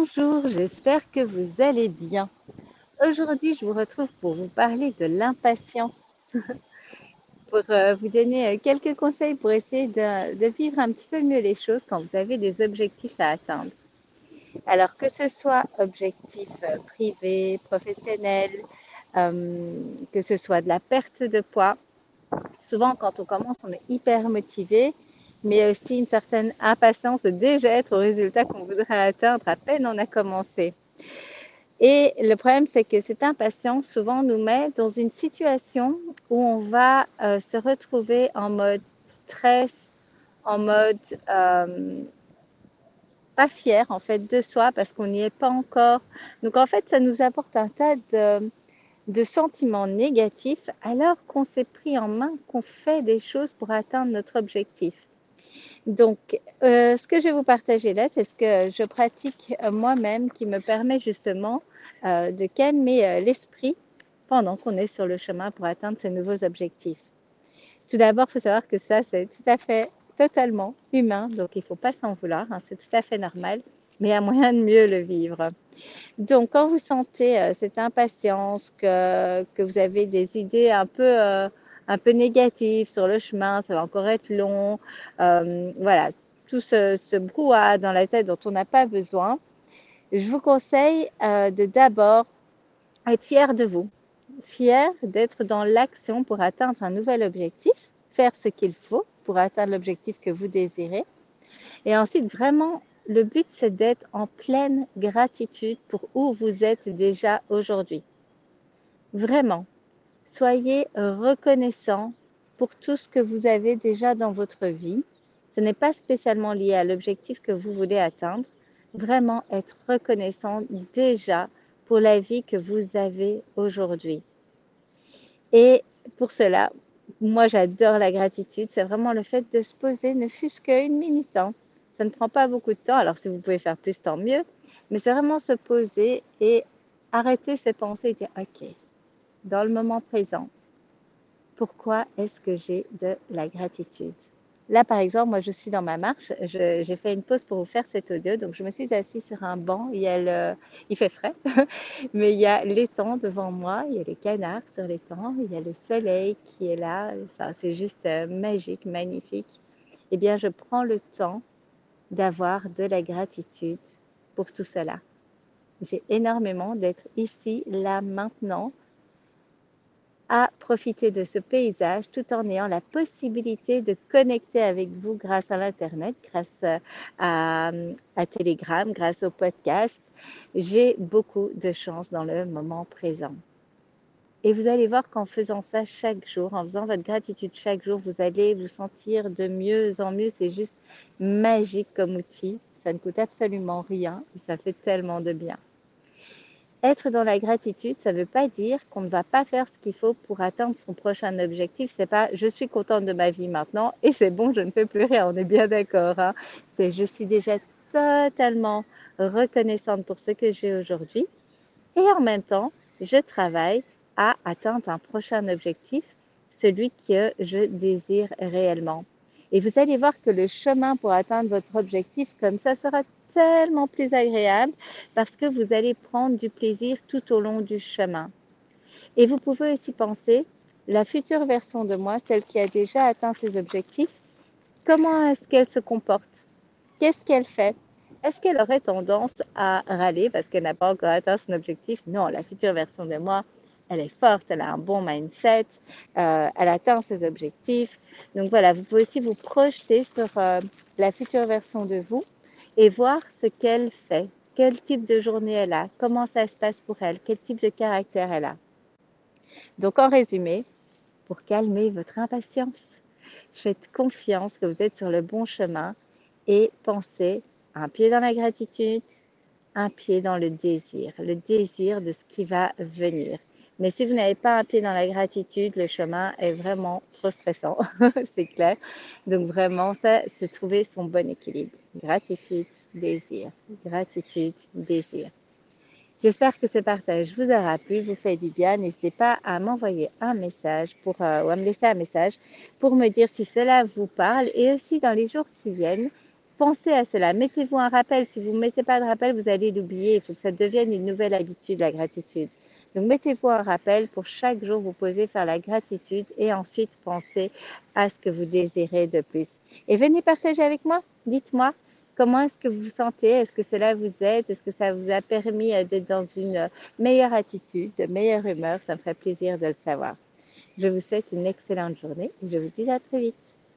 Bonjour, j'espère que vous allez bien. Aujourd'hui, je vous retrouve pour vous parler de l'impatience, pour euh, vous donner euh, quelques conseils pour essayer de, vivre un petit peu mieux les choses quand vous avez des objectifs à atteindre. Alors que ce soit objectifs euh, privés, professionnels, euh, que ce soit de la perte de poids, souvent quand on commence, on est hyper motivé mais aussi une certaine impatience de déjà être au résultat qu'on voudrait atteindre à peine on a commencé. Et le problème, c'est que cette impatience souvent nous met dans une situation où on va euh, se retrouver en mode stress, en mode euh, pas fier en fait de soi parce qu'on n'y est pas encore. Donc en fait, ça nous apporte un tas de, de sentiments négatifs alors qu'on s'est pris en main, qu'on fait des choses pour atteindre notre objectif. Donc, euh, ce que je vais vous partager là, c'est ce que je pratique euh, moi-même qui me permet justement euh, de calmer l'esprit pendant qu'on est sur le chemin pour atteindre ces nouveaux objectifs. Tout d'abord, il faut savoir que ça, c'est tout à fait totalement humain, donc il ne faut pas s'en vouloir, hein, c'est tout à fait normal, mais il y a moyen de mieux le vivre. Donc, quand vous sentez cette impatience, que, vous avez des idées un peu un peu négatif sur le chemin, ça va encore être long, euh, voilà, tout ce, ce, brouhaha dans la tête dont on n'a pas besoin, je vous conseille euh, de d'abord être fier de vous, fier d'être dans l'action pour atteindre un nouvel objectif, faire ce qu'il faut pour atteindre l'objectif que vous désirez. Et ensuite, vraiment, le but, c'est d'être en pleine gratitude pour où vous êtes déjà aujourd'hui. Vraiment, Soyez reconnaissant pour tout ce que vous avez déjà dans votre vie. Ce n'est pas spécialement lié à l'objectif que vous voulez atteindre. Vraiment être reconnaissant déjà pour la vie que vous avez aujourd'hui. Et pour cela, moi j'adore la gratitude. C'est vraiment le fait de se poser, ne fût-ce qu'une minute. Hein. Ça ne prend pas beaucoup de temps. Alors si vous pouvez faire plus, tant mieux. Mais c'est vraiment se poser et arrêter ses pensées et dire, OK, dans le moment présent. Pourquoi est-ce que j'ai de la gratitude? Là, par exemple, moi, je suis dans ma marche. J'ai fait une pause pour vous faire cet audio. Donc, je me suis assise sur un banc. Il, fait frais, mais il y a l'étang devant moi. Il y a les canards sur l'étang. Il y a le soleil qui est là. Enfin, c'est juste euh, magique, magnifique. Eh bien, je prends le temps d'avoir de la gratitude pour tout cela. J'ai énormément d'être ici, là, maintenant, à profiter de ce paysage tout en ayant la possibilité de connecter avec vous grâce à l'Internet, grâce à, à Telegram, grâce au podcast. J'ai beaucoup de chance dans le moment présent. Et vous allez voir qu'en faisant ça chaque jour, en faisant votre gratitude chaque jour, vous allez vous sentir de mieux en mieux. C'est juste magique comme outil. Ça ne coûte absolument rien et ça fait tellement de bien. Être dans la gratitude, ça ne veut pas dire qu'on ne va pas faire ce qu'il faut pour atteindre son prochain objectif. C'est pas je suis contente de ma vie maintenant et c'est bon, je ne fais plus rien. On est bien d'accord. Hein? C'est je suis déjà totalement reconnaissante pour ce que j'ai aujourd'hui et en même temps, je travaille à atteindre un prochain objectif, celui que je désire réellement. Et vous allez voir que le chemin pour atteindre votre objectif, comme ça, sera tellement plus agréable parce que vous allez prendre du plaisir tout au long du chemin. Et vous pouvez aussi penser, la future version de moi, celle qui a déjà atteint ses objectifs, comment est-ce qu'elle se comporte? Qu'est-ce qu'elle fait? Est-ce qu'elle aurait tendance à râler parce qu'elle n'a pas encore atteint son objectif? Non, la future version de moi, elle est forte, elle a un bon mindset, euh, elle atteint ses objectifs. Donc voilà, vous pouvez aussi vous projeter sur euh, la future version de vous et voir ce qu'elle fait, quel type de journée elle a, comment ça se passe pour elle, quel type de caractère elle a. Donc en résumé, pour calmer votre impatience, faites confiance que vous êtes sur le bon chemin et pensez un pied dans la gratitude, un pied dans le désir, le désir de ce qui va venir. Mais si vous n'avez pas un pied dans la gratitude, le chemin est vraiment trop stressant, c'est clair. Donc vraiment, ça, c'est trouver son bon équilibre. Gratitude, désir. Gratitude, désir. J'espère que ce partage vous aura plu, vous fait du bien. N'hésitez pas à m'envoyer un message euh, ou à me laisser un message pour me dire si cela vous parle et aussi dans les jours qui viennent, pensez à cela. Mettez-vous un rappel. Si vous ne mettez pas de rappel, vous allez l'oublier. Il faut que ça devienne une nouvelle habitude, la gratitude. Donc, mettez-vous un rappel pour chaque jour vous poser, faire la gratitude et ensuite penser à ce que vous désirez de plus. Et venez partager avec moi. Dites-moi comment est-ce que vous vous sentez? Est-ce que cela vous aide? Est-ce que ça vous a permis d'être dans une meilleure attitude, de meilleure humeur? Ça me ferait plaisir de le savoir. Je vous souhaite une excellente journée et je vous dis à très vite.